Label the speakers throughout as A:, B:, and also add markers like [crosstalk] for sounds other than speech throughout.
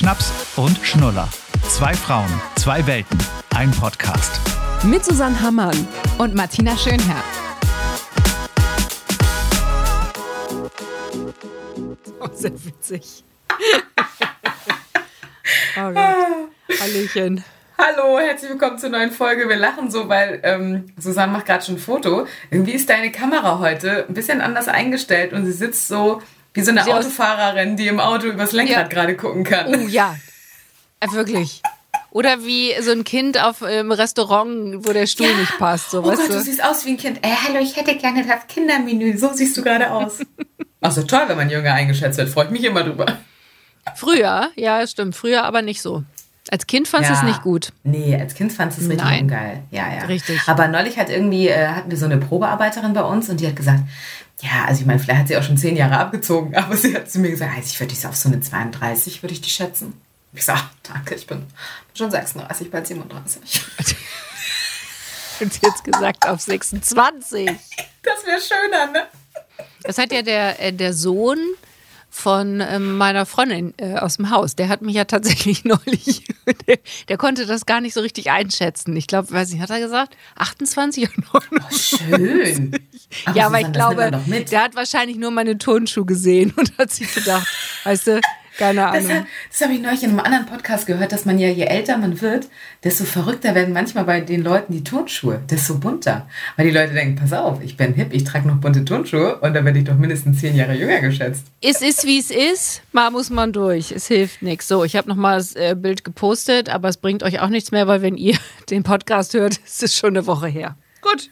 A: Schnaps und Schnuller. Zwei Frauen, zwei Welten, ein Podcast.
B: Mit Susanne Hammann
C: und Martina Schönherr.
B: Oh, sehr witzig. [laughs] oh Gott. Hallöchen.
C: Hallo, herzlich willkommen zur neuen Folge. Wir lachen so, weil ähm, Susanne macht gerade schon ein Foto. Irgendwie ist deine Kamera heute ein bisschen anders eingestellt und sie sitzt so wie so eine sie Autofahrerin, die im Auto übers Lenkrad ja. gerade gucken kann.
B: Oh ja, äh, wirklich. Oder wie so ein Kind auf im Restaurant, wo der Stuhl ja. nicht passt. So,
C: oh Gott, du? du? siehst aus wie ein Kind. Äh, hallo, ich hätte gerne das Kindermenü. So siehst du gerade aus. Ach so, toll, wenn man jünger eingeschätzt wird. Freut mich immer drüber.
B: Früher, ja, stimmt. Früher aber nicht so. Als Kind fandest du ja. es nicht gut?
C: Nee, als Kind fandest du es richtig
B: Nein.
C: ungeil. Ja, ja.
B: Richtig.
C: Aber neulich hat irgendwie, äh, hatten wir so eine Probearbeiterin bei uns und die hat gesagt, ja, also ich meine, vielleicht hat sie auch schon zehn Jahre abgezogen, [laughs] aber sie hat zu mir gesagt, also ich würde dich auf so eine 32, würde ich die schätzen. Ich sage, danke, ich bin schon 36, bald 37.
B: Und [laughs] jetzt gesagt auf 26. [laughs]
C: Das wäre schöner, ne?
B: Das hat ja der, äh, der Sohn von ähm, meiner Freundin äh, aus dem Haus. Der hat mich ja tatsächlich [laughs] neulich, der, der, konnte das gar nicht so richtig einschätzen. Ich glaube, weiß nicht, hat er gesagt? 28 oder
C: 29? Oh, schön. [laughs]
B: Ach, ja, aber ich glaube, der hat wahrscheinlich nur meine Turnschuhe gesehen [laughs] und hat sich gedacht, weißt du, keine Ahnung.
C: Das, das habe ich neulich in einem anderen Podcast gehört, dass man ja, je älter man wird, desto verrückter werden manchmal bei den Leuten die Turnschuhe, desto bunter. Weil die Leute denken, pass auf, ich bin hip, ich trage noch bunte Turnschuhe und dann werde ich doch mindestens zehn Jahre jünger geschätzt.
B: Es ist, wie es ist, mal muss man durch. Es hilft nichts. So, ich habe nochmal das äh, Bild gepostet, aber es bringt euch auch nichts mehr, weil wenn ihr [laughs] den Podcast hört, ist es schon eine Woche her. Gut.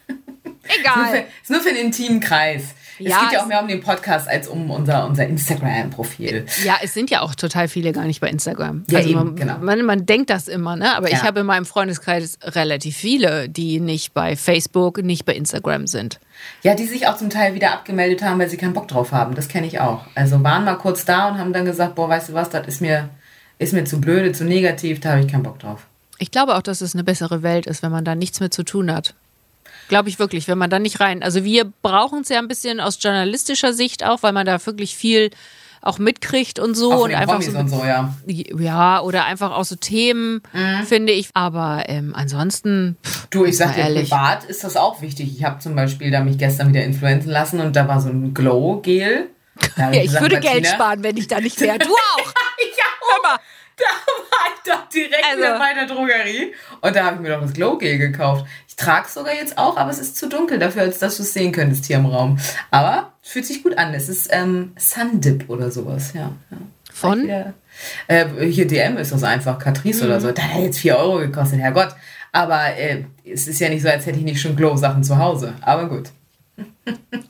B: Egal.
C: ist, nur für, ist nur für den intimen Kreis. Ja, es geht ja auch mehr um den Podcast als um unser, unser Instagram-Profil.
B: Ja, es sind ja auch total viele gar nicht bei Instagram.
C: Ja,
B: also
C: eben,
B: man,
C: genau.
B: man, man, denkt das immer, ne? Aber ja. ich habe in meinem Freundeskreis relativ viele, die nicht bei Facebook, nicht bei Instagram sind.
C: Ja, die sich auch zum Teil wieder abgemeldet haben, weil sie keinen Bock drauf haben. Das kenne ich auch. Also waren mal kurz da und haben dann gesagt, boah, weißt du was, das ist mir, ist mir zu blöde, zu negativ, da habe ich keinen Bock drauf.
B: Ich glaube auch, dass es eine bessere Welt ist, wenn man da nichts mit zu tun hat. Glaube ich wirklich, wenn man da nicht rein. Also wir brauchen es ja ein bisschen aus journalistischer Sicht auch, weil man da wirklich viel auch mitkriegt und so
C: auch
B: und einfach so,
C: und so, ja.
B: ja oder einfach auch so Themen mhm. finde ich aber ähm, ansonsten
C: pff, du ich sag dir ehrlich. privat ist das auch wichtig ich habe zum Beispiel da mich gestern wieder influenzen lassen und da war so ein Glow Gel [laughs]
B: ja, ich, gesagt, würde Martina, Geld sparen wenn ich da nicht wäre [laughs] du auch
C: ich auch da war ich [laughs] doch direkt also, wieder bei der Drogerie und da habe ich mir doch das Glow Gel gekauft trage es sogar jetzt auch, aber es ist zu dunkel dafür, als dass du es sehen könntest hier im Raum. Aber fühlt sich gut an. Es ist ähm, Sundip oder sowas, ja. ja.
B: Von?
C: Wieder, äh, hier DM ist das einfach, Catrice mhm. oder so. Da hat jetzt 4 Euro gekostet, Herrgott. Aber äh, es ist ja nicht so, als hätte ich nicht schon Glow-Sachen zu Hause. Aber gut.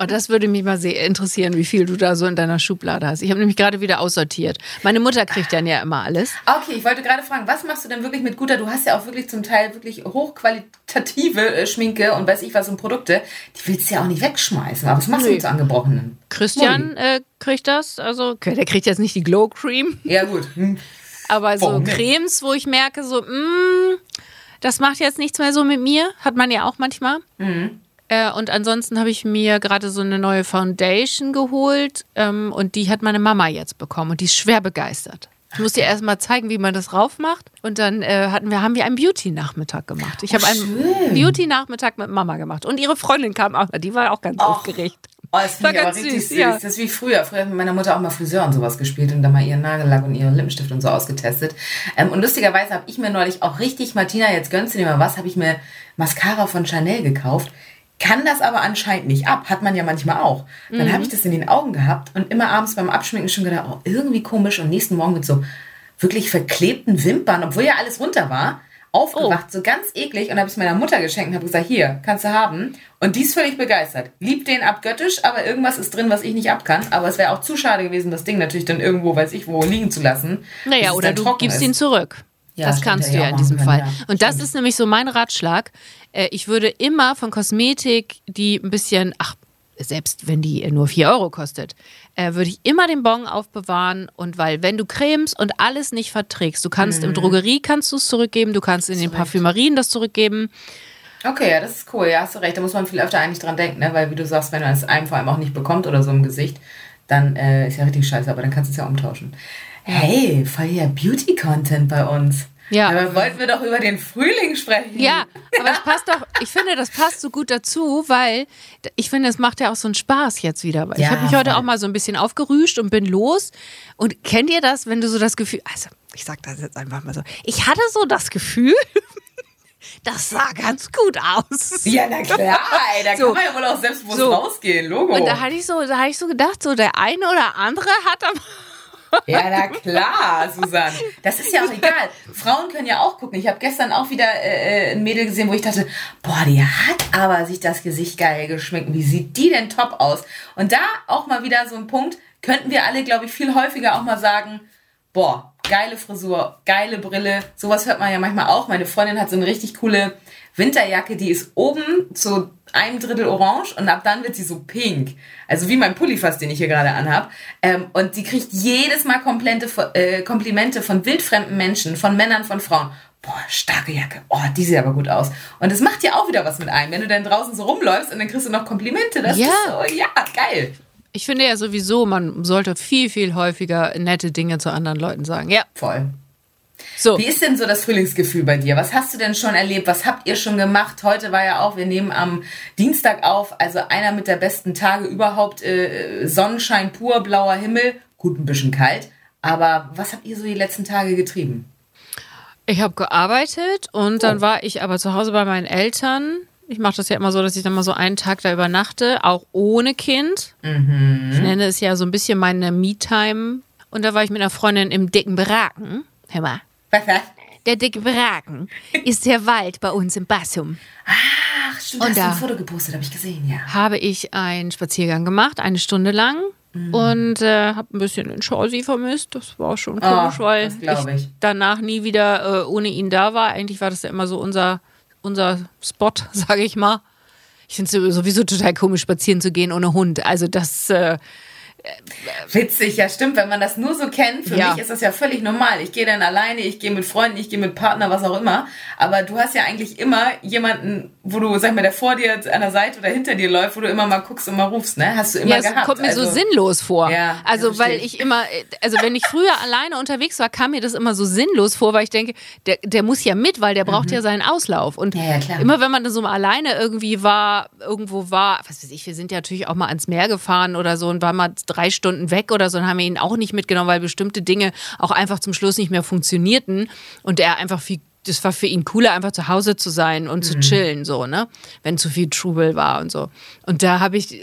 B: Oh, das würde mich mal sehr interessieren, wie viel du da so in deiner Schublade hast. Ich habe nämlich gerade wieder aussortiert. Meine Mutter kriegt dann ja immer alles.
C: Okay, ich wollte gerade fragen, was machst du denn wirklich mit guter? Du hast ja auch wirklich zum Teil wirklich hochqualitative äh, Schminke und weiß ich was und Produkte. Die willst du ja auch nicht wegschmeißen. Aber was machst du mit so angebrochenen?
B: Christian äh, kriegt das. Also, okay, der kriegt jetzt nicht die Glow Cream.
C: Ja, gut. Hm.
B: Aber so Warum Cremes, wo ich merke, so, mh, mm, das macht jetzt nichts mehr so mit mir. Hat man ja auch manchmal. Mhm. Äh, und ansonsten habe ich mir gerade so eine neue Foundation geholt ähm, und die hat meine Mama jetzt bekommen und die ist schwer begeistert. Ich muss dir erst mal zeigen, wie man das raufmacht. Und dann äh, hatten wir, haben wir einen Beauty-Nachmittag gemacht. Ich oh, habe einen Beauty-Nachmittag mit Mama gemacht. Und ihre Freundin kam auch, die war auch ganz oh. aufgeregt.
C: Oh, das finde ich aber richtig süß. süß. Ja. Das ist wie früher. Früher hat mit meiner Mutter auch mal Friseur und sowas gespielt und dann mal ihren Nagellack und ihren Lippenstift und so ausgetestet. Ähm, und lustigerweise habe ich mir neulich auch richtig, Martina, jetzt gönnst du dir mal was, habe ich mir Mascara von Chanel gekauft kann das aber anscheinend nicht ab. Hat man ja manchmal auch. Dann mhm. habe ich das in den Augen gehabt und immer abends beim Abschminken schon gedacht, oh, irgendwie komisch. Und nächsten Morgen mit so wirklich verklebten Wimpern, obwohl ja alles runter war, aufgewacht, oh. so ganz eklig. Und habe es meiner Mutter geschenkt und habe gesagt, hier, kannst du haben. Und die ist völlig begeistert. Liebt den abgöttisch, aber irgendwas ist drin, was ich nicht ab kann. Aber es wäre auch zu schade gewesen, das Ding natürlich dann irgendwo, weiß ich wo, liegen zu lassen.
B: Naja, oder du gibst ist. ihn zurück. Ja, das kannst du ja in diesem können, Fall. Ja. Und das ist nämlich so mein Ratschlag. Äh, ich würde immer von Kosmetik, die ein bisschen, ach, selbst wenn die nur 4 Euro kostet, äh, würde ich immer den Bon aufbewahren. Und weil, wenn du Cremes und alles nicht verträgst, du kannst mhm. im Drogerie kannst du es zurückgeben, du kannst in den Parfümerien das zurückgeben.
C: Okay, ja, das ist cool. Ja, hast du recht. Da muss man viel öfter eigentlich dran denken, ne? weil, wie du sagst, wenn man es einem vor allem auch nicht bekommt oder so im Gesicht, dann äh, ist ja richtig scheiße, aber dann kannst du es ja umtauschen. Hey, voll ja Beauty-Content bei uns. Ja. Aber wollten wir doch über den Frühling sprechen.
B: Ja, aber es passt doch, ich finde, das passt so gut dazu, weil ich finde, es macht ja auch so einen Spaß jetzt wieder. Ja, ich habe mich heute auch mal so ein bisschen aufgerüscht und bin los. Und kennt ihr das, wenn du so das Gefühl, also ich sag das jetzt einfach mal so, ich hatte so das Gefühl, [laughs] das sah ganz gut aus.
C: Ja, na klar, ey, da [laughs] so, kann man ja wohl auch selbstbewusst so. rausgehen, Logo.
B: Und da hatte ich so, da hatte ich so gedacht, so der eine oder andere hat aber
C: ja, na klar, Susanne. Das ist ja auch [laughs] egal. Frauen können ja auch gucken. Ich habe gestern auch wieder äh, äh, ein Mädel gesehen, wo ich dachte, boah, die hat aber sich das Gesicht geil geschminkt. Wie sieht die denn top aus? Und da auch mal wieder so ein Punkt, könnten wir alle, glaube ich, viel häufiger auch mal sagen, boah, geile Frisur, geile Brille. Sowas hört man ja manchmal auch. Meine Freundin hat so eine richtig coole Winterjacke, die ist oben zu einem Drittel orange und ab dann wird sie so pink. Also wie mein Pulli fast, den ich hier gerade anhab. Ähm, und sie kriegt jedes Mal Komplimente, äh, Komplimente von wildfremden Menschen, von Männern, von Frauen. Boah, starke Jacke. Oh, die sieht aber gut aus. Und es macht ja auch wieder was mit einem, wenn du dann draußen so rumläufst und dann kriegst du noch Komplimente. Das ja. ist so, ja, geil.
B: Ich finde ja sowieso, man sollte viel, viel häufiger nette Dinge zu anderen Leuten sagen. Ja.
C: Voll. So. Wie ist denn so das Frühlingsgefühl bei dir? Was hast du denn schon erlebt? Was habt ihr schon gemacht? Heute war ja auch, wir nehmen am Dienstag auf, also einer mit der besten Tage überhaupt. Äh, Sonnenschein pur, blauer Himmel, gut ein bisschen kalt. Aber was habt ihr so die letzten Tage getrieben?
B: Ich habe gearbeitet und dann oh. war ich aber zu Hause bei meinen Eltern. Ich mache das ja immer so, dass ich dann mal so einen Tag da übernachte, auch ohne Kind. Mhm. Ich nenne es ja so ein bisschen meine Me-Time. Und da war ich mit einer Freundin im dicken Beraken. Hör mal.
C: Was, was?
B: Der dicke Braken ist der Wald bei uns im Bassum.
C: Ach, stimmt, und hast da ein Foto gepostet, habe ich gesehen, ja.
B: Habe ich einen Spaziergang gemacht, eine Stunde lang. Mhm. Und äh, habe ein bisschen den Chaucy vermisst. Das war schon komisch, oh, weil ich, ich, danach nie wieder äh, ohne ihn da war. Eigentlich war das ja immer so unser, unser Spot, [laughs] sage ich mal. Ich finde es sowieso total komisch, spazieren zu gehen ohne Hund. Also das äh,
C: Witzig, ja stimmt, wenn man das nur so kennt, für ja. mich ist das ja völlig normal. Ich gehe dann alleine, ich gehe mit Freunden, ich gehe mit Partner, was auch immer. Aber du hast ja eigentlich immer jemanden, wo du, sag mal, der vor dir an der Seite oder hinter dir läuft, wo du immer mal guckst und mal rufst, ne? Hast du immer ja,
B: das
C: gehabt.
B: kommt mir also, so sinnlos vor. Ja, also weil ich immer, also wenn ich früher [laughs] alleine unterwegs war, kam mir das immer so sinnlos vor, weil ich denke, der, der muss ja mit, weil der braucht mhm. ja seinen Auslauf. Und ja, ja, immer wenn man dann so mal alleine irgendwie war, irgendwo war, was weiß ich, wir sind ja natürlich auch mal ans Meer gefahren oder so und war mal drei Stunden weg oder so und haben wir ihn auch nicht mitgenommen, weil bestimmte Dinge auch einfach zum Schluss nicht mehr funktionierten und er einfach viel das war für ihn cooler, einfach zu Hause zu sein und mhm. zu chillen, so, ne? Wenn zu viel Trubel war und so. Und da habe ich da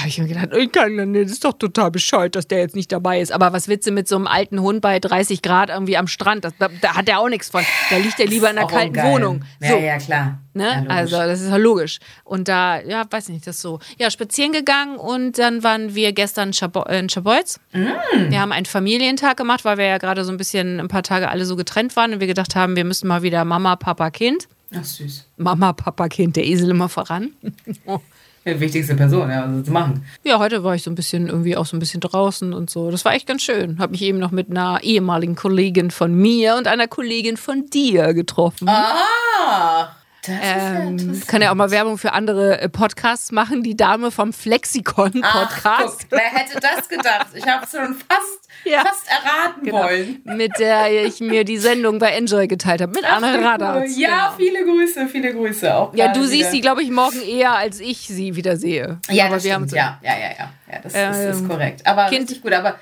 B: habe ich mir gedacht, ich kann, das ist doch total bescheuert, dass der jetzt nicht dabei ist. Aber was willst du mit so einem alten Hund bei 30 Grad irgendwie am Strand? Das, da, da, hat er auch nichts von. Da liegt er lieber in einer kalten geil. Wohnung.
C: So. Ja, ja, klar.
B: Ne? Ja, also, das ist ja logisch. Und da, ja, weiß nicht, das so. Ja, spazieren gegangen und dann waren wir gestern in Schabolz. Mm. Wir haben einen Familientag gemacht, weil wir ja gerade so ein bisschen ein paar Tage alle so getrennt waren und wir gedacht haben, wir müssen mal wieder Mama, Papa, Kind.
C: Ach, süß.
B: Mama, Papa, Kind, der Esel immer voran. [laughs]
C: Die wichtigste Person, ja, was zu machen.
B: Ja, heute war ich so ein bisschen irgendwie auch so ein bisschen draußen und so. Das war echt ganz schön. Habe mich eben noch mit einer ehemaligen Kollegin von mir und einer Kollegin von dir getroffen.
C: Ah!
B: Ähm, kann ja auch mal Werbung für andere äh, Podcasts machen. Die Dame vom Flexikon-Podcast.
C: Wer hätte das gedacht? Ich habe es schon fast, [laughs] ja. fast erraten genau. wollen.
B: Mit der ich mir die Sendung bei Enjoy geteilt habe. Mit Ach, Anne Radatz.
C: Ja, genau. viele Grüße, viele Grüße. Auch
B: ja, du siehst sie, glaube ich, morgen eher, als ich sie wieder sehe.
C: Ja, Aber das wir stimmt. ja, ja, ja, ja. ja das ähm, ist, ist, korrekt. Aber kind, richtig gut. Aber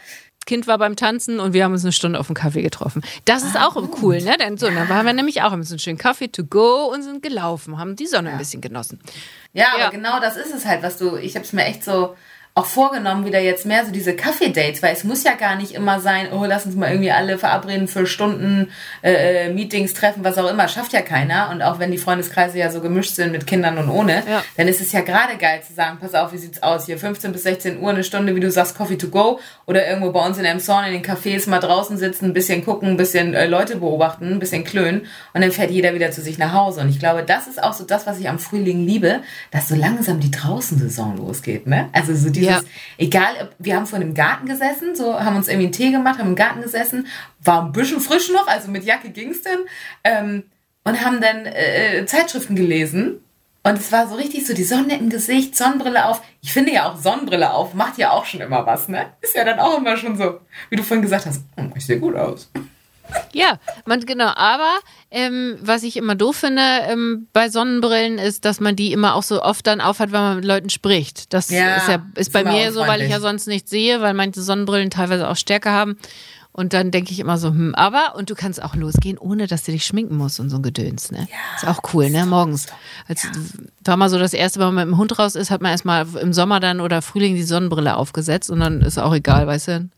B: Kind war beim Tanzen und wir haben uns eine Stunde auf dem Kaffee getroffen. Das ist ah, auch cool, ne? Denn so, dann waren wir nämlich auch ein bisschen schön Kaffee to go und sind gelaufen, haben die Sonne ja. ein bisschen genossen.
C: Ja, ja, aber genau das ist es halt, was du, ich habe es mir echt so auch vorgenommen, wieder jetzt mehr so diese Kaffee-Dates, weil es muss ja gar nicht immer sein, oh, lass uns mal irgendwie alle verabreden für Stunden, äh, äh, Meetings, Treffen, was auch immer. Schafft ja keiner. Und auch wenn die Freundeskreise ja so gemischt sind mit Kindern und ohne, ja. dann ist es ja gerade geil zu sagen, pass auf, wie sieht's aus? Hier 15 bis 16 Uhr, eine Stunde, wie du sagst, Coffee to go. Oder irgendwo bei uns in Emshorn in den Cafés mal draußen sitzen, ein bisschen gucken, ein bisschen äh, Leute beobachten, ein bisschen klönen. Und dann fährt jeder wieder zu sich nach Hause. Und ich glaube, das ist auch so das, was ich am Frühling liebe, dass so langsam die Draußensaison losgeht. Ne? Also so dieses ja. egal, wir haben vor dem Garten gesessen, so haben uns irgendwie einen Tee gemacht, haben im Garten gesessen, war ein bisschen frisch noch, also mit Jacke ging's denn, ähm, und haben dann äh, Zeitschriften gelesen. Und es war so richtig so die Sonne im Gesicht, Sonnenbrille auf, ich finde ja auch Sonnenbrille auf, macht ja auch schon immer was, ne? Ist ja dann auch immer schon so, wie du vorhin gesagt hast, oh, ich sehe gut aus.
B: Ja, man, genau. Aber ähm, was ich immer doof finde ähm, bei Sonnenbrillen ist, dass man die immer auch so oft dann aufhat, wenn man mit Leuten spricht. Das ja, ist ja ist bei mir so, weil ich ja sonst nichts sehe, weil manche Sonnenbrillen teilweise auch Stärke haben. Und dann denke ich immer so, hm, aber, und du kannst auch losgehen, ohne dass du dich schminken musst und so ein Gedöns, ne? Ja, ist auch cool, ne? Morgens. Als, ja. War mal so das erste, wenn man mit dem Hund raus ist, hat man erstmal im Sommer dann oder Frühling die Sonnenbrille aufgesetzt und dann ist auch egal, weißt du?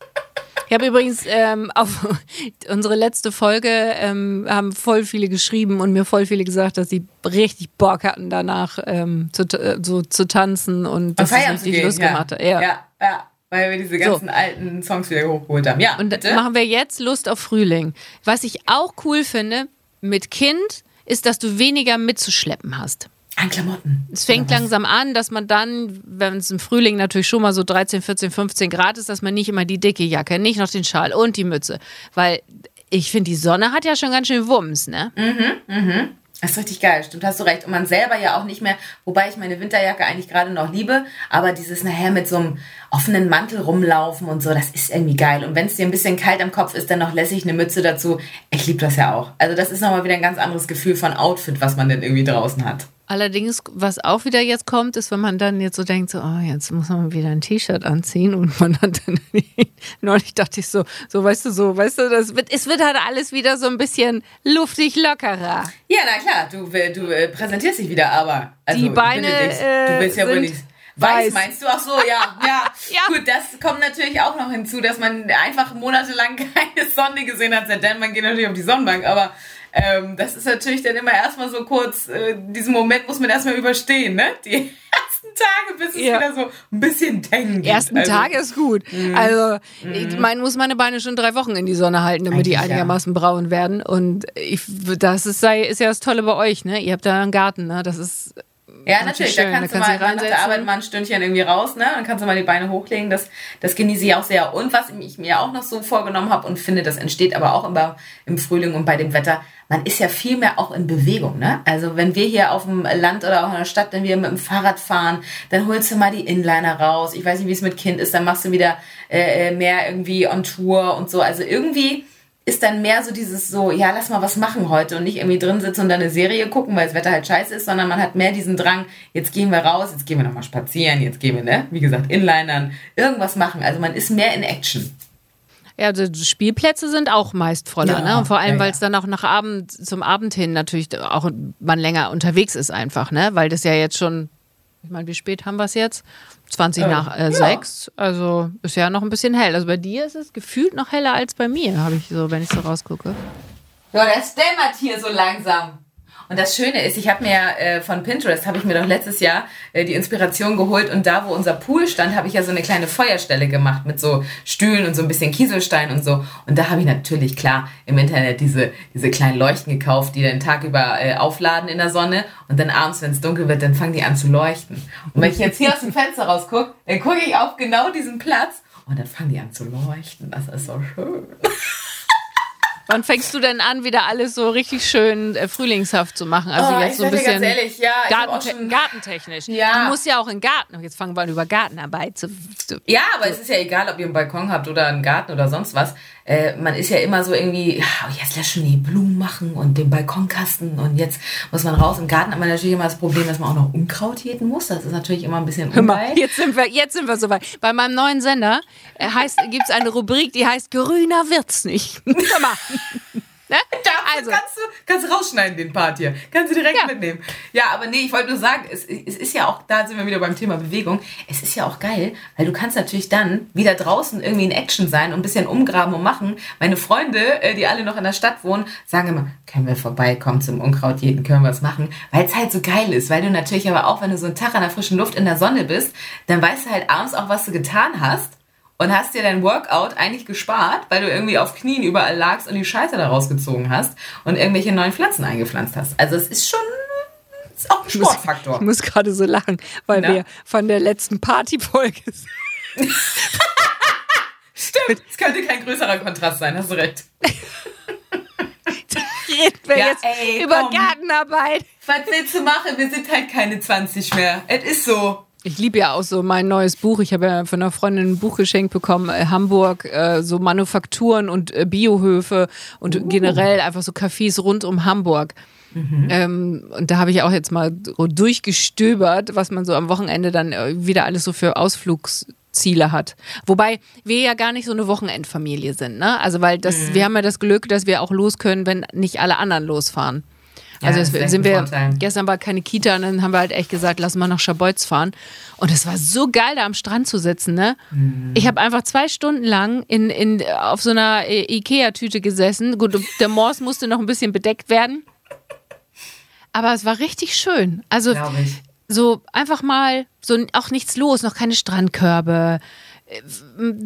B: Ich habe übrigens ähm, auf [laughs] unsere letzte Folge ähm, haben voll viele geschrieben und mir voll viele gesagt, dass sie richtig Bock hatten danach ähm, zu, äh, so zu tanzen und dass es richtig Lust gemacht hat.
C: Ja, ja. ja weil wir diese ganzen so. alten Songs wieder hochgeholt haben. Ja.
B: Und bitte? machen wir jetzt Lust auf Frühling. Was ich auch cool finde mit Kind, ist, dass du weniger mitzuschleppen hast.
C: An Klamotten.
B: Es fängt langsam an, dass man dann, wenn es im Frühling natürlich schon mal so 13, 14, 15 Grad ist, dass man nicht immer die dicke Jacke, nicht noch den Schal und die Mütze. Weil ich finde, die Sonne hat ja schon ganz schön Wumms, ne?
C: Mhm, mhm. Das ist richtig geil, stimmt, hast du recht. Und man selber ja auch nicht mehr, wobei ich meine Winterjacke eigentlich gerade noch liebe, aber dieses nachher mit so einem offenen Mantel rumlaufen und so, das ist irgendwie geil. Und wenn es dir ein bisschen kalt am Kopf ist, dann noch lässig eine Mütze dazu. Ich liebe das ja auch. Also das ist nochmal wieder ein ganz anderes Gefühl von Outfit, was man denn irgendwie draußen hat.
B: Allerdings, was auch wieder jetzt kommt, ist, wenn man dann jetzt so denkt, so, oh, jetzt muss man wieder ein T-Shirt anziehen und [laughs] man hat dann, [laughs] neulich dachte ich so, so, weißt du, so, weißt du, das wird, es wird halt alles wieder so ein bisschen luftig lockerer.
C: Ja, na klar, du, du äh, präsentierst dich wieder, aber.
B: Also, Die Beine,
C: du willst ja wohl nicht. Weiß, weiß, meinst du? Ach so, ja, [laughs] ja. ja. Gut, das kommt natürlich auch noch hinzu, dass man einfach monatelang keine Sonne gesehen hat. Denn man geht natürlich auf die Sonnenbank, aber ähm, das ist natürlich dann immer erstmal so kurz, äh, diesen Moment muss man erstmal überstehen, ne? Die [laughs] ersten Tage, bis es ja. wieder so ein bisschen.
B: Die ersten also, Tage ist gut. Mhm. Also, ich meine, muss meine Beine schon drei Wochen in die Sonne halten, damit Eigentlich die einigermaßen ja. braun werden. Und ich, das ist, sei, ist ja das Tolle bei euch, ne? Ihr habt da einen Garten, ne? Das ist
C: ja, natürlich. Schön. Da kannst da du mal nach der Arbeit mal ein Stündchen irgendwie raus, ne? Dann kannst du mal die Beine hochlegen. Das, das genieße ich auch sehr. Und was ich mir auch noch so vorgenommen habe und finde, das entsteht aber auch immer im Frühling und bei dem Wetter, man ist ja viel mehr auch in Bewegung, ne? Also wenn wir hier auf dem Land oder auch in der Stadt, wenn wir mit dem Fahrrad fahren, dann holst du mal die Inliner raus. Ich weiß nicht, wie es mit Kind ist, dann machst du wieder äh, äh mehr irgendwie on Tour und so. Also irgendwie ist dann mehr so dieses so, ja, lass mal was machen heute und nicht irgendwie drin sitzen und dann eine Serie gucken, weil das Wetter halt scheiße ist, sondern man hat mehr diesen Drang, jetzt gehen wir raus, jetzt gehen wir nochmal spazieren, jetzt gehen wir, ne, wie gesagt, Inlinern, irgendwas machen. Also man ist mehr in Action.
B: Ja, also Spielplätze sind auch meist voller, ja, ne? Und vor allem, ja, weil es dann auch nach Abend, zum Abend hin natürlich auch man länger unterwegs ist einfach, ne? Weil das ja jetzt schon, ich meine, wie spät haben wir es jetzt? 20 äh, nach äh, 6. Also ist ja noch ein bisschen hell. Also bei dir ist es gefühlt noch heller als bei mir, habe ich so, wenn ich so rausgucke.
C: Ja, das dämmert hier so langsam. Und das Schöne ist, ich habe mir äh, von Pinterest, habe ich mir doch letztes Jahr äh, die Inspiration geholt und da, wo unser Pool stand, habe ich ja so eine kleine Feuerstelle gemacht mit so Stühlen und so ein bisschen Kieselstein und so. Und da habe ich natürlich, klar, im Internet diese, diese kleinen Leuchten gekauft, die den Tag über äh, aufladen in der Sonne und dann abends, wenn es dunkel wird, dann fangen die an zu leuchten. Und wenn ich jetzt hier aus dem Fenster rausgucke, dann gucke ich auf genau diesen Platz und dann fangen die an zu leuchten. Das ist so schön.
B: Wann fängst du denn an, wieder alles so richtig schön äh, frühlingshaft zu machen? Also
C: oh, jetzt so ein bisschen
B: ehrlich, ja, Garten, gartentechnisch. Ja. Du musst ja auch in Garten. Jetzt fangen wir an über Gartenarbeit zu.
C: zu ja, aber es ist ja egal, ob ihr einen Balkon habt oder einen Garten oder sonst was. Äh, man ist ja immer so irgendwie, oh, jetzt lass schon die Blumen machen und den Balkonkasten und jetzt muss man raus. Im Garten hat man natürlich immer das Problem, dass man auch noch Unkraut jäten muss. Das ist natürlich immer ein bisschen ungeil.
B: Jetzt sind wir, jetzt sind wir soweit. Bei meinem neuen Sender äh, gibt es eine Rubrik, die heißt Grüner wird's nicht. [laughs] Hör mal.
C: Ne? also. kannst, du, kannst du rausschneiden, den Part hier. Kannst du direkt ja. mitnehmen. Ja, aber nee, ich wollte nur sagen, es, es ist ja auch, da sind wir wieder beim Thema Bewegung, es ist ja auch geil, weil du kannst natürlich dann wieder draußen irgendwie in Action sein und ein bisschen umgraben und machen. Meine Freunde, äh, die alle noch in der Stadt wohnen, sagen immer, können wir vorbeikommen zum Unkrautjäten, können wir was machen, weil es halt so geil ist, weil du natürlich aber auch, wenn du so einen Tag an der frischen Luft in der Sonne bist, dann weißt du halt abends auch, was du getan hast und hast dir dein Workout eigentlich gespart, weil du irgendwie auf Knien überall lagst und die Scheiße da rausgezogen hast und irgendwelche neuen Pflanzen eingepflanzt hast. Also es ist schon ist auch ein Sportfaktor.
B: Ich muss, muss gerade so lachen, weil Na? wir von der letzten Partyfolge [laughs]
C: Stimmt, es könnte kein größerer Kontrast sein, hast du recht.
B: Reden wir ja, jetzt ey, über komm. Gartenarbeit.
C: Was willst du machen? Wir sind halt keine 20 mehr. Es ist so.
B: Ich liebe ja auch so mein neues Buch. Ich habe ja von einer Freundin ein Buch geschenkt bekommen, äh, Hamburg, äh, so Manufakturen und äh, Biohöfe und uh. generell einfach so Cafés rund um Hamburg. Mhm. Ähm, und da habe ich auch jetzt mal so durchgestöbert, was man so am Wochenende dann äh, wieder alles so für Ausflugsziele hat. Wobei wir ja gar nicht so eine Wochenendfamilie sind, ne? Also weil das, mhm. wir haben ja das Glück, dass wir auch los können, wenn nicht alle anderen losfahren. Ja, also jetzt sind wir, Vorteil. gestern war keine Kita und dann haben wir halt echt gesagt, lass mal nach Schabolz fahren. Und es war so geil, da am Strand zu sitzen, ne? Mhm. Ich habe einfach zwei Stunden lang in, in, auf so einer Ikea-Tüte gesessen. Gut, der Mors musste noch ein bisschen bedeckt werden. Aber es war richtig schön. Also so einfach mal, so auch nichts los, noch keine Strandkörbe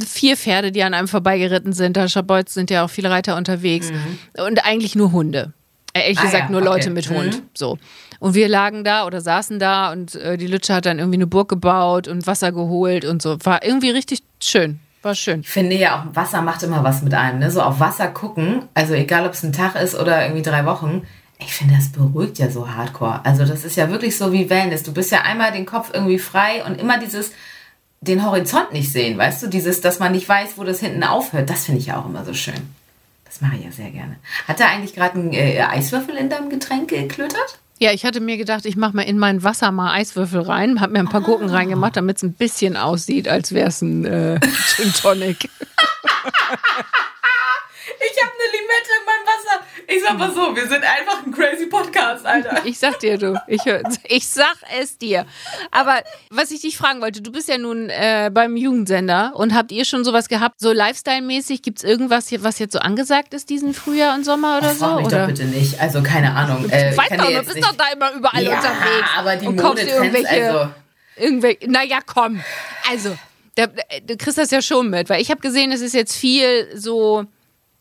B: vier Pferde, die an einem vorbeigeritten sind. Da Schabolz sind ja auch viele Reiter unterwegs. Mhm. Und eigentlich nur Hunde. Äh, ehrlich ah, gesagt, ja, nur okay. Leute mit Hund. Mhm. So. Und wir lagen da oder saßen da und äh, die Lütsche hat dann irgendwie eine Burg gebaut und Wasser geholt und so. War irgendwie richtig schön. War schön.
C: Ich finde ja auch, Wasser macht immer was mit einem. Ne? So auf Wasser gucken, also egal ob es ein Tag ist oder irgendwie drei Wochen, ich finde, das beruhigt ja so hardcore. Also das ist ja wirklich so wie Wellness. Du bist ja einmal den Kopf irgendwie frei und immer dieses, den Horizont nicht sehen, weißt du? Dieses, dass man nicht weiß, wo das hinten aufhört. Das finde ich ja auch immer so schön. Das mache ich ja sehr gerne. Hat er eigentlich gerade einen äh, Eiswürfel in deinem Getränk geklötert?
B: Ja, ich hatte mir gedacht, ich mache mal in mein Wasser mal Eiswürfel rein, habe mir ein paar ah. Gurken reingemacht, damit es ein bisschen aussieht, als wäre es ein äh, [laughs] Gin Tonic.
C: Ich habe eine Limette in meinem Wasser. Ich sag mal so, wir sind einfach ein crazy Podcast, Alter. [laughs]
B: Ich sag dir, du. Ich, ich sag es dir. Aber was ich dich fragen wollte, du bist ja nun äh, beim Jugendsender und habt ihr schon sowas gehabt, so Lifestyle-mäßig? Gibt es irgendwas, was jetzt so angesagt ist diesen Frühjahr und Sommer oder
C: Ach,
B: so?
C: Frag mich
B: oder?
C: doch bitte nicht. Also keine Ahnung. Äh,
B: du weißt doch, du bist nicht. doch da immer überall ja, unterwegs.
C: aber die Modetrends, also...
B: Irgendwelche, naja, komm. Also, du kriegst das ja schon mit, weil ich habe gesehen, es ist jetzt viel so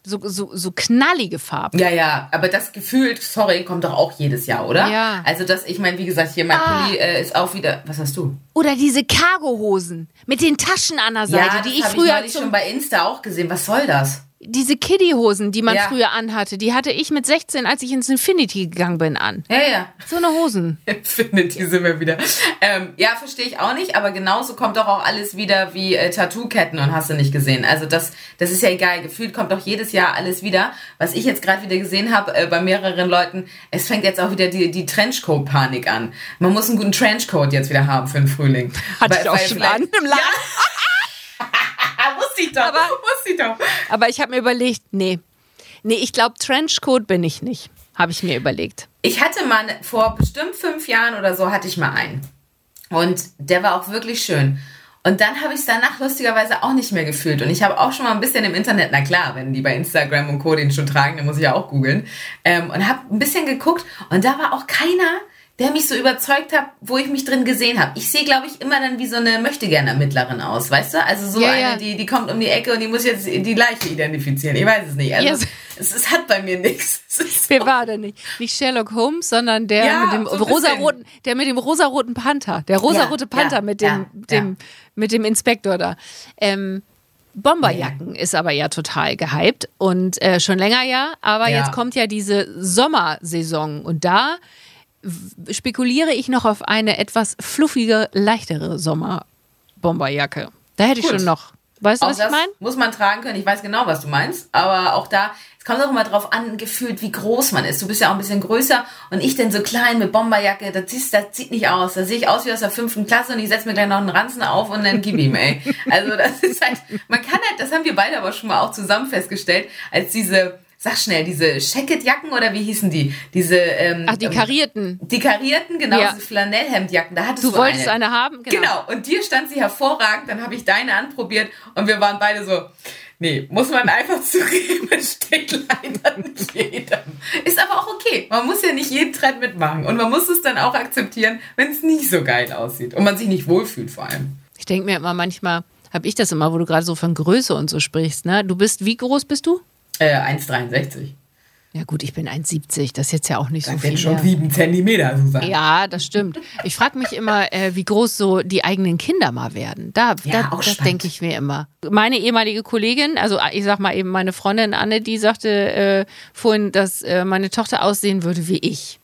B: so, so, so knallige Farben.
C: Ja, ja, aber das gefühlt, sorry, kommt doch auch jedes Jahr, oder?
B: Ja.
C: Also das, ich meine, wie gesagt, hier mein ah. Pulli äh, ist auch wieder, was hast du?
B: Oder diese Cargohosen mit den Taschen an der Seite,
C: ja,
B: die ich früher
C: ich schon bei Insta auch gesehen. Was soll das?
B: Diese Kiddie-Hosen, die man ja. früher anhatte, die hatte ich mit 16, als ich ins Infinity gegangen bin, an.
C: Ja, ja.
B: So eine Hosen. [laughs]
C: Infinity sind wir wieder. Ähm, ja, verstehe ich auch nicht, aber genauso kommt doch auch alles wieder wie äh, Tattoo-Ketten und hast du nicht gesehen. Also das, das ist ja egal. Gefühlt kommt doch jedes Jahr alles wieder. Was ich jetzt gerade wieder gesehen habe äh, bei mehreren Leuten, es fängt jetzt auch wieder die, die Trenchcoat-Panik an. Man muss einen guten Trenchcoat jetzt wieder haben für den Frühling.
B: Hatte weil, ich auch schon an im Laden. Ja. [laughs]
C: Wusste ich doch. Aber, wusste ich doch.
B: Aber ich habe mir überlegt, nee. Nee, ich glaube, Trenchcoat bin ich nicht. Habe ich mir überlegt.
C: Ich hatte mal vor bestimmt fünf Jahren oder so, hatte ich mal einen. Und der war auch wirklich schön. Und dann habe ich es danach lustigerweise auch nicht mehr gefühlt. Und ich habe auch schon mal ein bisschen im Internet, na klar, wenn die bei Instagram und Co. den schon tragen, dann muss ich ja auch googeln. Ähm, und habe ein bisschen geguckt und da war auch keiner, der mich so überzeugt hat, wo ich mich drin gesehen habe. Ich sehe, glaube ich, immer dann wie so eine Möchtegern-Ermittlerin aus, weißt du? Also so ja, eine, ja. Die, die kommt um die Ecke und die muss jetzt die Leiche identifizieren. Ich weiß es nicht. Also yes. es, es, hat bei mir nichts. [laughs]
B: Wer war denn nicht? Nicht Sherlock Holmes, sondern der ja, mit dem so rosaroten, der mit dem rosaroten Panther. Der rosarote Panther mit dem, dem, mit dem Inspektor da. Ähm, Bomberjacken ist aber ja total gehypt und äh, schon länger ja, aber jetzt kommt ja diese Sommersaison und da spekuliere ich noch auf eine etwas fluffige, leichtere Sommerbomberjacke. Da hätte ich Gut. schon noch. Weißt du, was ich meine?
C: Muss man tragen können. Ich weiß genau, was du meinst. Aber auch da, es kommt auch immer drauf an, gefühlt, wie groß man ist. Du bist ja auch ein bisschen größer und ich denn so klein mit Bomberjacke, das sieht, das sieht nicht aus. Da sehe ich aus wie aus der fünften Klasse und ich setze mir gleich noch einen Ranzen auf und dann gib ihm, ey. [laughs] Also das ist halt, man kann halt, das haben wir beide aber schon mal auch zusammen festgestellt, als diese Sag schnell, diese Shacket-Jacken oder wie hießen die? Diese, ähm,
B: Ach, die karierten.
C: Die karierten, genau, ja. diese Flanellhemdjacken. Da hattest du,
B: du wolltest eine. eine haben?
C: Genau. genau. Und dir stand sie hervorragend. Dann habe ich deine anprobiert und wir waren beide so, nee, muss man einfach zugeben, [laughs] steht leider nicht jedem. Ist aber auch okay. Man muss ja nicht jeden Trend mitmachen. Und man muss es dann auch akzeptieren, wenn es nicht so geil aussieht. Und man sich nicht wohlfühlt vor allem.
B: Ich denke mir immer manchmal, habe ich das immer, wo du gerade so von Größe und so sprichst. Ne? Du bist, wie groß bist du?
C: Äh, 1,63.
B: Ja gut, ich bin 1,70, das ist jetzt ja auch nicht
C: das
B: so viel.
C: Das sind schon sieben Zentimeter, Susanne.
B: Ja, das stimmt. Ich frage mich immer, äh, wie groß so die eigenen Kinder mal werden. Da, ja, da das denke ich mir immer. Meine ehemalige Kollegin, also ich sag mal eben meine Freundin Anne, die sagte äh, vorhin, dass äh, meine Tochter aussehen würde wie ich.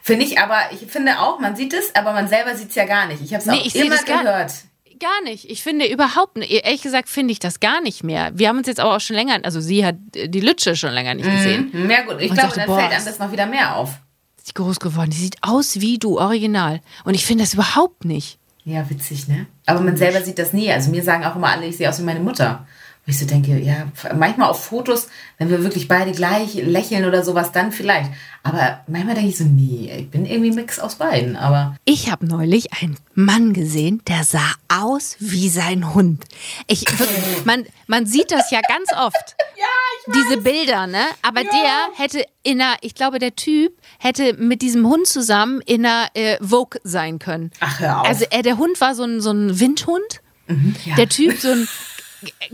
C: Finde ich, aber ich finde auch, man sieht es, aber man selber sieht es ja gar nicht. Ich habe es nee, auch immer gehört.
B: Gar nicht. Ich finde überhaupt nicht. Ehrlich gesagt finde ich das gar nicht mehr. Wir haben uns jetzt aber auch schon länger, also sie hat die Lütsche schon länger nicht gesehen.
C: Mhm. Ja gut, ich glaube, dann boah, fällt einem das mal wieder mehr auf.
B: Ist groß geworden. Die sieht aus wie du, original. Und ich finde das überhaupt nicht.
C: Ja, witzig, ne? Aber man selber sieht das nie. Also mir sagen auch immer alle, ich sehe aus wie meine Mutter. Wo ich so denke, ja, manchmal auf Fotos, wenn wir wirklich beide gleich lächeln oder sowas, dann vielleicht. Aber manchmal denke ich so, nee, ich bin irgendwie ein Mix aus beiden. Aber
B: ich habe neulich einen Mann gesehen, der sah aus wie sein Hund. Ich, [laughs] man, man sieht das ja ganz oft. [laughs]
C: ja, ich
B: weiß. Diese Bilder, ne? Aber ja. der hätte in einer, ich glaube, der Typ hätte mit diesem Hund zusammen in einer äh, Vogue sein können.
C: Ach, hör auf.
B: Also äh, der Hund war so ein, so ein Windhund. Mhm, ja. Der Typ so ein [laughs]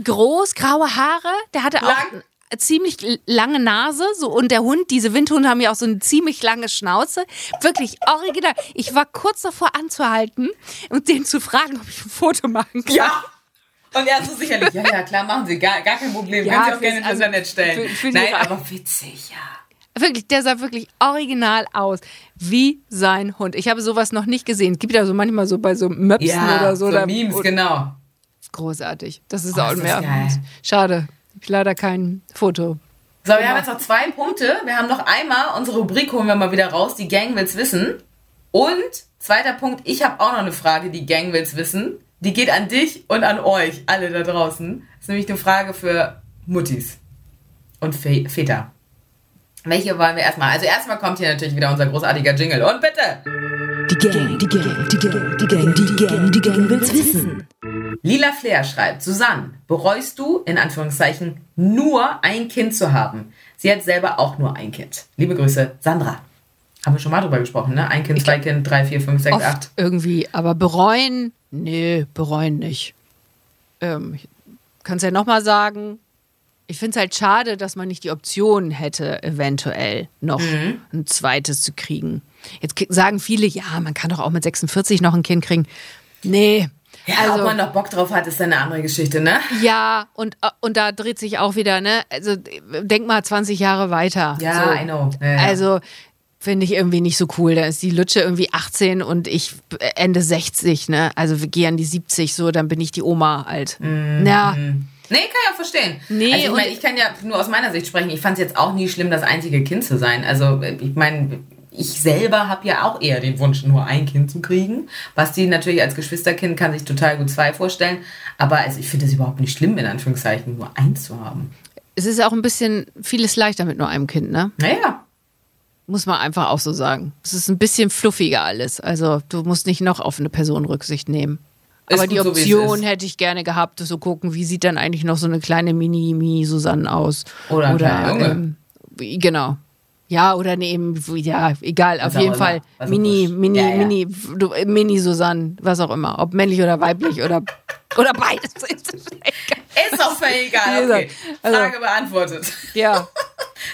B: groß, graue Haare. Der hatte Lang. auch eine ziemlich lange Nase. So, und der Hund, diese Windhunde haben ja auch so eine ziemlich lange Schnauze. Wirklich original. Ich war kurz davor anzuhalten und den zu fragen, ob ich ein Foto machen kann.
C: Ja. Und er so sicherlich, ja, ja, klar, machen Sie, gar, gar kein Problem. Ja, Können Sie auch gerne ins also, Internet stellen. Für, für Nein, aber witzig, ja.
B: Wirklich, der sah wirklich original aus. Wie sein Hund. Ich habe sowas noch nicht gesehen. Es gibt ja so manchmal so bei so Möpsen ja, oder so.
C: so oder, Memes, genau
B: großartig. Das ist oh, auch mehr. Schade. Ich leider kein Foto.
C: So, wir haben jetzt noch zwei Punkte. Wir haben noch einmal, unsere Rubrik holen wir mal wieder raus, die Gang will's wissen. Und zweiter Punkt, ich habe auch noch eine Frage, die Gang will's wissen. Die geht an dich und an euch, alle da draußen. Das ist nämlich eine Frage für Muttis und Väter. Welche wollen wir erstmal? Also erstmal kommt hier natürlich wieder unser großartiger Jingle. Und bitte!
D: Die Gang, die Gang, die Gang, die Gang, die Gang, die Gang will's wissen.
C: Lila Flair schreibt, Susanne, bereust du, in Anführungszeichen, nur ein Kind zu haben? Sie hat selber auch nur ein Kind. Liebe Grüße, Sandra. Haben wir schon mal drüber gesprochen, ne? Ein Kind, zwei Kind, drei, vier, fünf, sechs, acht.
B: Irgendwie, aber bereuen? Nee, bereuen nicht. Ähm, ich kann es ja nochmal sagen. Ich finde es halt schade, dass man nicht die Option hätte, eventuell noch mhm. ein zweites zu kriegen. Jetzt sagen viele, ja, man kann doch auch mit 46 noch ein Kind kriegen. Nee,
C: ja, also, ob man noch Bock drauf hat, ist eine andere Geschichte, ne?
B: Ja, und, und da dreht sich auch wieder, ne? Also denk mal 20 Jahre weiter.
C: Ja, so. I know. Ja.
B: Also finde ich irgendwie nicht so cool. Da ist die Lütsche irgendwie 18 und ich Ende 60, ne? Also wir gehen an die 70 so, dann bin ich die Oma alt.
C: Mm, ja. Nee, kann ich auch verstehen. Nee, also ich meine, ich kann ja nur aus meiner Sicht sprechen. Ich fand es jetzt auch nie schlimm, das einzige Kind zu sein. Also ich meine, ich selber habe ja auch eher den Wunsch, nur ein Kind zu kriegen. Basti natürlich als Geschwisterkind kann sich total gut zwei vorstellen. Aber also ich finde es überhaupt nicht schlimm, in Anführungszeichen, nur eins zu haben.
B: Es ist auch ein bisschen vieles leichter mit nur einem Kind, ne?
C: Naja.
B: Muss man einfach auch so sagen. Es ist ein bisschen fluffiger alles. Also du musst nicht noch auf eine Person Rücksicht nehmen. Ist Aber die Option so, hätte ich gerne gehabt, so gucken, wie sieht dann eigentlich noch so eine kleine Mini-Mini-Susanne aus.
C: Oder, Oder Junge. Ähm,
B: genau. Ja, oder ne, eben, ja, egal, auf jeden Fall. Mini, Mini, ja, ja. Mini, du, Mini Susanne, was auch immer. Ob männlich oder weiblich oder, [laughs] oder beides. [laughs]
C: Ist doch völlig egal. Okay. Also, Frage beantwortet.
B: Ja. [laughs]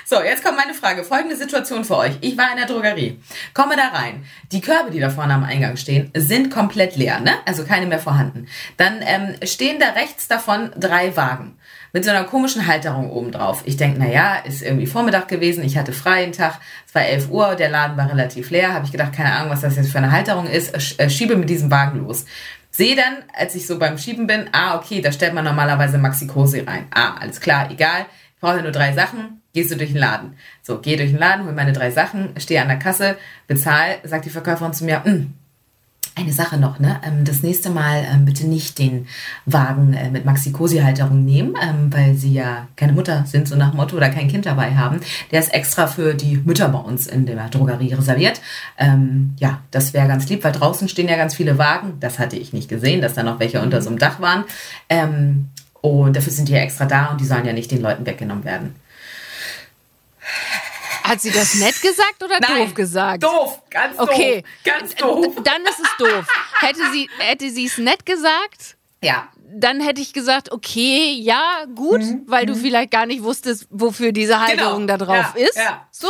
C: So, jetzt kommt meine Frage. Folgende Situation für euch. Ich war in der Drogerie. Komme da rein. Die Körbe, die da vorne am Eingang stehen, sind komplett leer, ne? Also keine mehr vorhanden. Dann ähm, stehen da rechts davon drei Wagen mit so einer komischen Halterung oben drauf. Ich denke, naja, ist irgendwie Vormittag gewesen, ich hatte freien Tag, es war 11 Uhr, der Laden war relativ leer, habe ich gedacht, keine Ahnung, was das jetzt für eine Halterung ist, äh, schiebe mit diesem Wagen los. Sehe dann, als ich so beim Schieben bin, ah, okay, da stellt man normalerweise Maxi Cosi rein. Ah, alles klar, egal, ich brauche nur drei Sachen, gehst du durch den Laden. So, geh durch den Laden, hol meine drei Sachen, stehe an der Kasse, bezahl, sagt die Verkäuferin zu mir, hm, eine Sache noch, ne? Ähm, das nächste Mal ähm, bitte nicht den Wagen äh, mit Maxi-Cosi-Halterung nehmen, ähm, weil sie ja keine Mutter sind, so nach Motto, oder kein Kind dabei haben. Der ist extra für die Mütter bei uns in der Drogerie reserviert. ja, das wäre ganz lieb, weil draußen stehen ja ganz viele Wagen. Das hatte ich nicht gesehen, dass da noch welche unter so einem Dach waren. und dafür sind die ja extra da und die sollen ja nicht den Leuten weggenommen werden.
B: Hat sie das nett gesagt oder [laughs] Nein, doof gesagt?
C: Doof, ganz doof. Okay, ganz doof.
B: Dann ist es doof. Hätte sie hätte sie es nett gesagt?
C: Ja.
B: Dann hätte ich gesagt, okay, ja, gut, mhm. weil du mhm. vielleicht gar nicht wusstest, wofür diese genau. Halterung genau. da drauf
C: ja,
B: ist.
C: Ja.
B: So?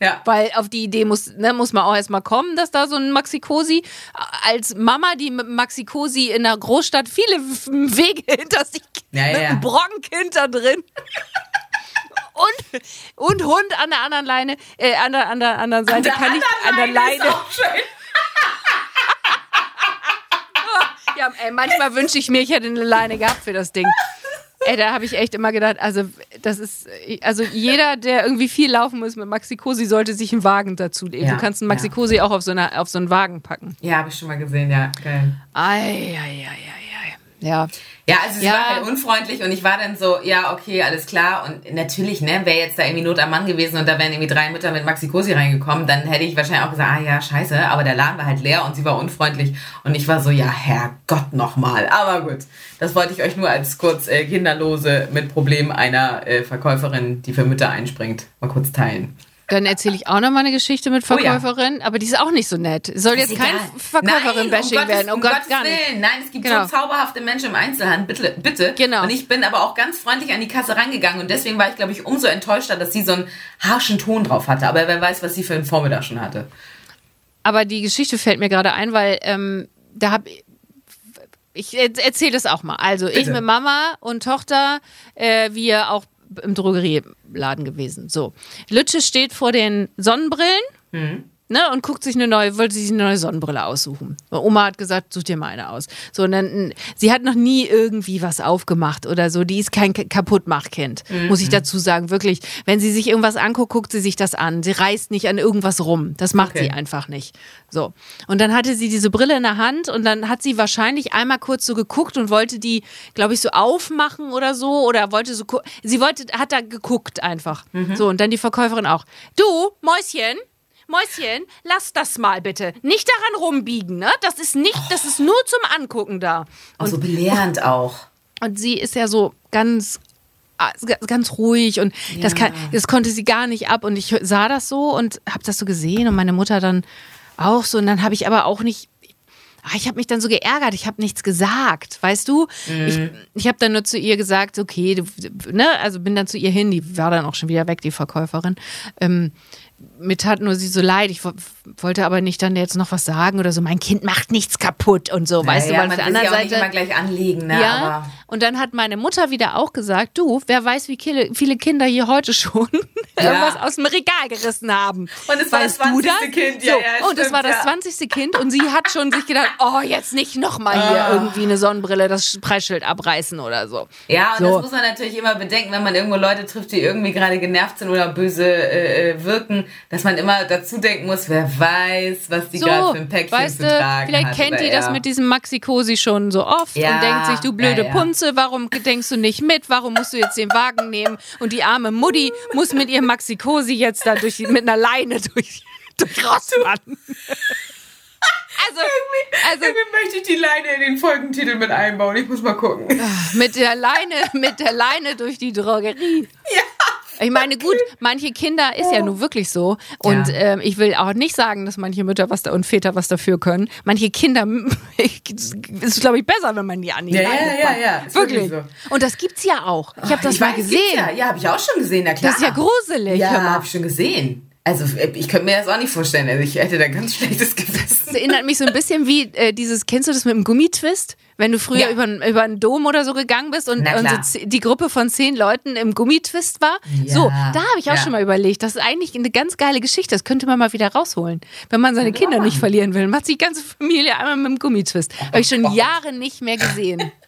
C: Ja.
B: Weil auf die Idee muss, ne, muss man auch erstmal kommen, dass da so ein Maxi-Cosi als Mama, die mit Maxi-Cosi in der Großstadt viele Wege [laughs] hinter sich,
C: ja,
B: mit einem Bronk hinter drin. [laughs] und, und Hund an der anderen Leine, äh, an der, an der anderen Seite
C: An der
B: kann ich an der
C: Leine ist
B: Leine.
C: auch schön. [laughs]
B: Ja, ey, manchmal wünsche ich mir, ich hätte eine Leine gehabt für das Ding. Ey, da habe ich echt immer gedacht, also das ist, also jeder, der irgendwie viel laufen muss mit Maxi Cosi, sollte sich einen Wagen dazu legen.
C: Ja,
B: du kannst einen Maxi Cosi auch auf so, eine, auf so einen Wagen packen.
C: Ja, habe ich schon mal gesehen, ja. Geil.
B: Ei, ei, ei, ei, ei. Ja,
C: Ja, also sie
B: Ja.
C: war halt unfreundlich und ich war dann so, ja, okay, alles klar. Und natürlich, ne, wäre jetzt da irgendwie Not am Mann gewesen und da wären irgendwie drei Mütter mit Maxi Cosi reingekommen, dann hätte ich wahrscheinlich auch gesagt, ah ja, scheiße, aber der Laden war halt leer und sie war unfreundlich. Und ich war so, ja, Herrgott nochmal. Aber gut, das wollte ich euch nur als kurz äh, Kinderlose mit Problem einer äh, Verkäuferin, die für Mütter einspringt, mal kurz teilen.
B: Dann erzähle ich auch noch mal eine Geschichte mit
C: Oh ja.
B: Verkäuferin, aber die ist auch nicht so nett. Es Soll jetzt kein. Verkäuferin-Bashing
C: um
B: werden. Oh
C: um
B: Gott,
C: Gottes
B: gar nicht.
C: Willen. Nein, es gibt
B: Genau.
C: so zauberhafte Menschen im Einzelhandel, bitte, bitte.
B: Genau.
C: Und ich bin aber auch ganz freundlich an die Kasse rangegangen und deswegen war ich, glaube ich, umso enttäuschter, dass sie so einen harschen Ton drauf hatte. Aber wer weiß, was sie für einen Vormittag schon hatte.
B: Aber die Geschichte fällt mir gerade ein, weil ähm, da habe ich erzähle das auch mal. Also ich
C: Bitte.
B: mit Mama und Tochter, äh, wir auch im Drogerieladen gewesen. So, Lütsche steht vor den Sonnenbrillen. Ne, und guckt sich eine neue, wollte sich eine neue Sonnenbrille aussuchen. Oma hat gesagt, such dir mal eine aus. So, und dann, sie hat noch nie irgendwie was aufgemacht oder so. Die ist kein Kaputtmachkind, muss ich dazu sagen. Wirklich, wenn sie sich irgendwas anguckt, guckt sie sich das an. Sie reißt nicht an irgendwas rum. Das macht
C: Okay.
B: sie einfach nicht. So. Und dann hatte sie diese Brille in der Hand und dann hat sie wahrscheinlich einmal kurz so geguckt und wollte die, glaube ich, so aufmachen oder so oder wollte so, sie wollte, hat da geguckt einfach. So, und dann die Verkäuferin auch. Du, Mäuschen, Mäuschen, lass das mal bitte. Nicht daran rumbiegen, ne? Das ist nicht, das ist nur zum Angucken da.
C: Und so belehrend auch.
B: Und sie ist ja so ganz ah, ganz ruhig und das, kann, das konnte sie gar nicht ab und ich sah das so und habe das so gesehen und meine Mutter dann auch so und dann habe ich aber auch nicht ah, ich habe mich dann so geärgert, ich habe nichts gesagt, weißt du? Ich, ich habe dann nur zu ihr gesagt, okay, du, ne, also bin dann zu ihr hin, die war dann auch schon wieder weg, die Verkäuferin. Ähm, mir tat nur sie so leid. Ich wo- wollte aber nicht dann jetzt noch was sagen oder so. Mein Kind macht nichts kaputt und so, weißt du,
C: ja,
B: weil
C: man
B: auf der anderen
C: nicht
B: Seite.
C: immer gleich anlegen, ne?
B: Ja,
C: Aber
B: und dann hat meine Mutter wieder auch gesagt, du, wer weiß, wie viele, Kinder hier heute schon [laughs] irgendwas aus dem Regal gerissen haben.
C: Und es war
B: weißt
C: das
B: du
C: 20.
B: das?
C: Kind, ja,
B: so,
C: ja,
B: Und es war das
C: ja.
B: 20. Kind und sie hat schon sich gedacht, [laughs] oh, jetzt nicht nochmal
C: Ah.
B: hier irgendwie eine Sonnenbrille, das Preisschild abreißen oder so.
C: Ja, und
B: So.
C: das muss man natürlich immer bedenken, wenn man irgendwo Leute trifft, die irgendwie gerade genervt sind oder böse äh, äh, wirken, dass man immer dazu denken muss, wer weiß, was die
B: So,
C: gerade für ein Päckchen
B: weißt
C: zu
B: du,
C: tragen
B: vielleicht
C: hat.
B: kennt die das mit diesem Maxi Cosi schon so oft
C: Ja,
B: und denkt sich, du blöde
C: ja.
B: Punze, warum denkst du nicht mit? Warum musst du jetzt den Wagen nehmen? Und die arme Mutti muss mit ihrem Maxi Cosi jetzt da durch, mit einer Leine durch, durch Rossmann. Also, also
C: Irgendwie möchte ich die Leine in den Folgentitel mit einbauen. Ich muss mal gucken.
B: mit der Leine, mit der Leine durch die Drogerie.
C: Ja.
B: Ich meine, gut, manche Kinder ist ja nun wirklich so. Und
C: Ja.
B: ähm, ich will auch nicht sagen, dass manche Mütter was da und Väter was dafür können. Manche Kinder [laughs] ist, glaube ich, besser, wenn man die an die
C: Ja, ja, ja, ja,
B: Wirklich.
C: wirklich
B: Und das gibt's ja auch. Ich habe das
C: ich
B: mal
C: weiß,
B: gesehen.
C: Ja, ja habe ich auch schon gesehen, na klar.
B: Das ist ja gruselig.
C: Ja, habe ich schon gesehen. Also ich könnte mir das auch nicht vorstellen. Also ich hätte da ganz schlechtes [laughs] Gewissen.
B: Das erinnert mich so ein bisschen wie äh, dieses, kennst du das mit dem Gummitwist? Wenn du früher
C: Ja.
B: über, über einen Dom oder so gegangen bist und, und so die Gruppe von zehn Leuten im Gummitwist war.
C: Ja.
B: So, da habe ich auch
C: Ja.
B: schon mal überlegt. Das ist eigentlich eine ganz geile Geschichte. Das könnte man mal wieder rausholen. Wenn man seine Kinder nicht verlieren will, macht die ganze Familie einmal mit dem Gummitwist. Habe ich schon Jahre nicht mehr gesehen. [laughs]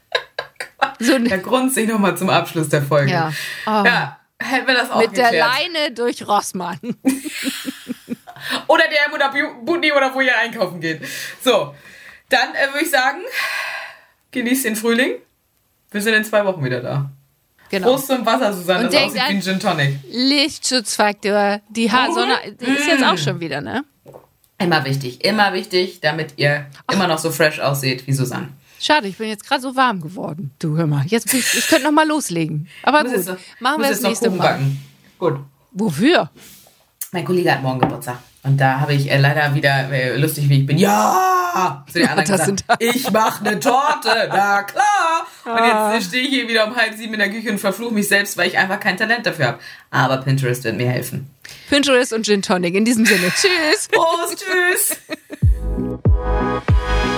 B: So
C: Der Grund sich nochmal zum Abschluss der Folge.
B: Ja. Oh.
C: Ja, hätten wir das auch
B: mit der
C: geklärt.
B: Leine durch Rossmann. [laughs]
C: Oder der oder Butni oder wo ihr einkaufen geht. So, dann äh, würde ich sagen, genießt den Frühling. Wir sind in zwei Wochen wieder da.
B: Genau.
C: Prost zum Wasser, Susanne,
B: Und
C: das aussieht wie ein Gin Tonic.
B: Lichtschutzfaktor. Die Haarsonne die ist jetzt
C: Mm.
B: auch schon wieder, ne?
C: Immer wichtig, immer wichtig, damit ihr immer noch so fresh aussieht wie Susanne.
B: Schade, ich bin jetzt gerade so warm geworden. Du hör mal, jetzt ich, ich könnte noch mal loslegen. Aber gut,
C: noch-
B: machen wir das nächste Mal.
C: backen. Gut.
B: Wofür?
C: Mein Kollege hat morgen Geburtstag. Und da habe ich äh, leider wieder, äh, lustig wie ich bin, ja, zu den anderen [laughs] gesagt, ich mache eine Torte, na klar. Und
B: Ah.
C: jetzt äh, stehe ich hier wieder um halb sieben in der Küche und verfluche mich selbst, weil ich einfach kein Talent dafür habe. Aber Pinterest wird mir helfen.
B: Pinterest und Gin Tonic. In diesem Sinne. [laughs] Tschüss.
C: Prost, tschüss. [laughs]